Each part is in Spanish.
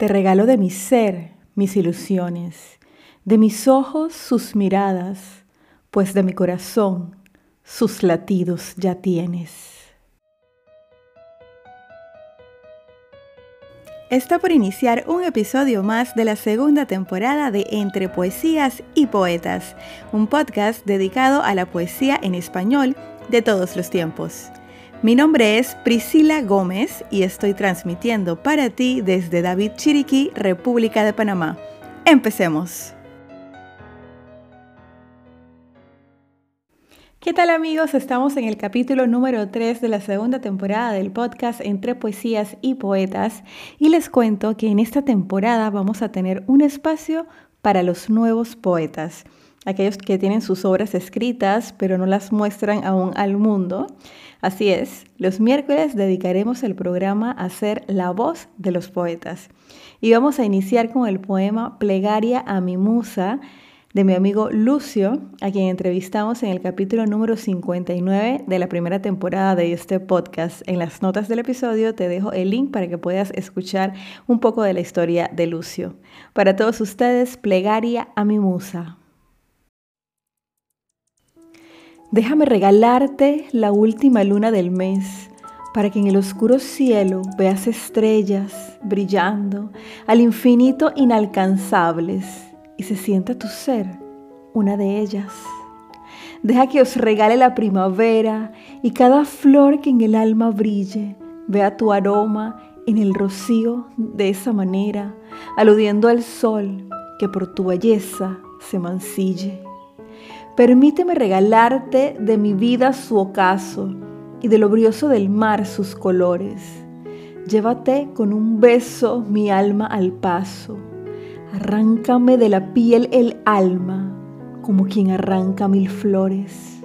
Te regalo de mi ser mis ilusiones, de mis ojos sus miradas, pues de mi corazón sus latidos ya tienes. Está por iniciar un episodio más de la segunda temporada de Entre Poesías y Poetas, un podcast dedicado a la poesía en español de todos los tiempos. Mi nombre es Priscila Gómez y estoy transmitiendo para ti desde David Chiriquí, República de Panamá. Empecemos. ¿Qué tal amigos? Estamos en el capítulo número 3 de la segunda temporada del podcast Entre Poesías y Poetas y les cuento que en esta temporada vamos a tener un espacio para los nuevos poetas aquellos que tienen sus obras escritas pero no las muestran aún al mundo. Así es, los miércoles dedicaremos el programa a ser la voz de los poetas. Y vamos a iniciar con el poema Plegaria a mi musa de mi amigo Lucio, a quien entrevistamos en el capítulo número 59 de la primera temporada de este podcast. En las notas del episodio te dejo el link para que puedas escuchar un poco de la historia de Lucio. Para todos ustedes, Plegaria a mi musa. Déjame regalarte la última luna del mes para que en el oscuro cielo veas estrellas brillando al infinito inalcanzables y se sienta tu ser una de ellas. Deja que os regale la primavera y cada flor que en el alma brille vea tu aroma en el rocío de esa manera, aludiendo al sol que por tu belleza se mancille. Permíteme regalarte de mi vida su ocaso y de lo brioso del mar sus colores. Llévate con un beso mi alma al paso. Arráncame de la piel el alma como quien arranca mil flores.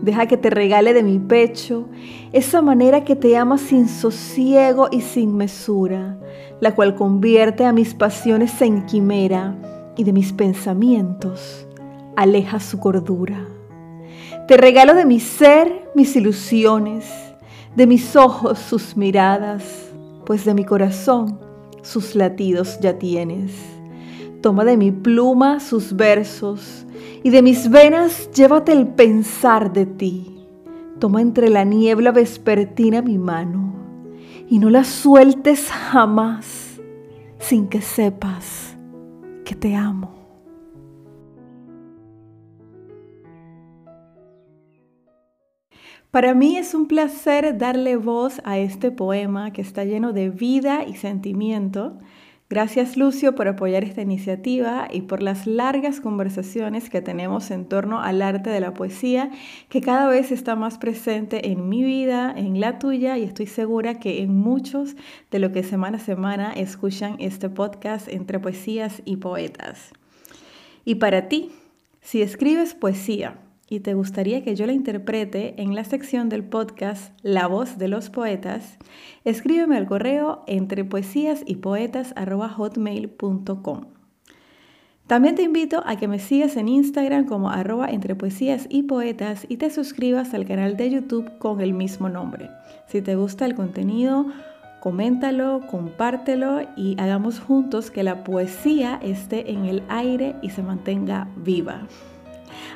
Deja que te regale de mi pecho esa manera que te ama sin sosiego y sin mesura, la cual convierte a mis pasiones en quimera y de mis pensamientos aleja su cordura. Te regalo de mi ser mis ilusiones, de mis ojos sus miradas, pues de mi corazón sus latidos ya tienes. Toma de mi pluma sus versos y de mis venas llévate el pensar de ti. Toma entre la niebla vespertina mi mano y no la sueltes jamás sin que sepas que te amo. Para mí es un placer darle voz a este poema que está lleno de vida y sentimiento. Gracias Lucio por apoyar esta iniciativa y por las largas conversaciones que tenemos en torno al arte de la poesía, que cada vez está más presente en mi vida, en la tuya y estoy segura que en muchos de lo que semana a semana escuchan este podcast entre poesías y poetas. Y para ti, si escribes poesía, y te gustaría que yo la interprete en la sección del podcast La voz de los poetas, escríbeme al correo entre También te invito a que me sigas en Instagram como arroba entre poesías y poetas y te suscribas al canal de YouTube con el mismo nombre. Si te gusta el contenido, coméntalo, compártelo y hagamos juntos que la poesía esté en el aire y se mantenga viva.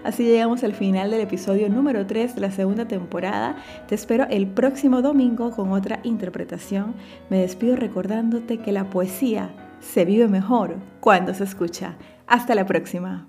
Así llegamos al final del episodio número 3 de la segunda temporada. Te espero el próximo domingo con otra interpretación. Me despido recordándote que la poesía se vive mejor cuando se escucha. Hasta la próxima.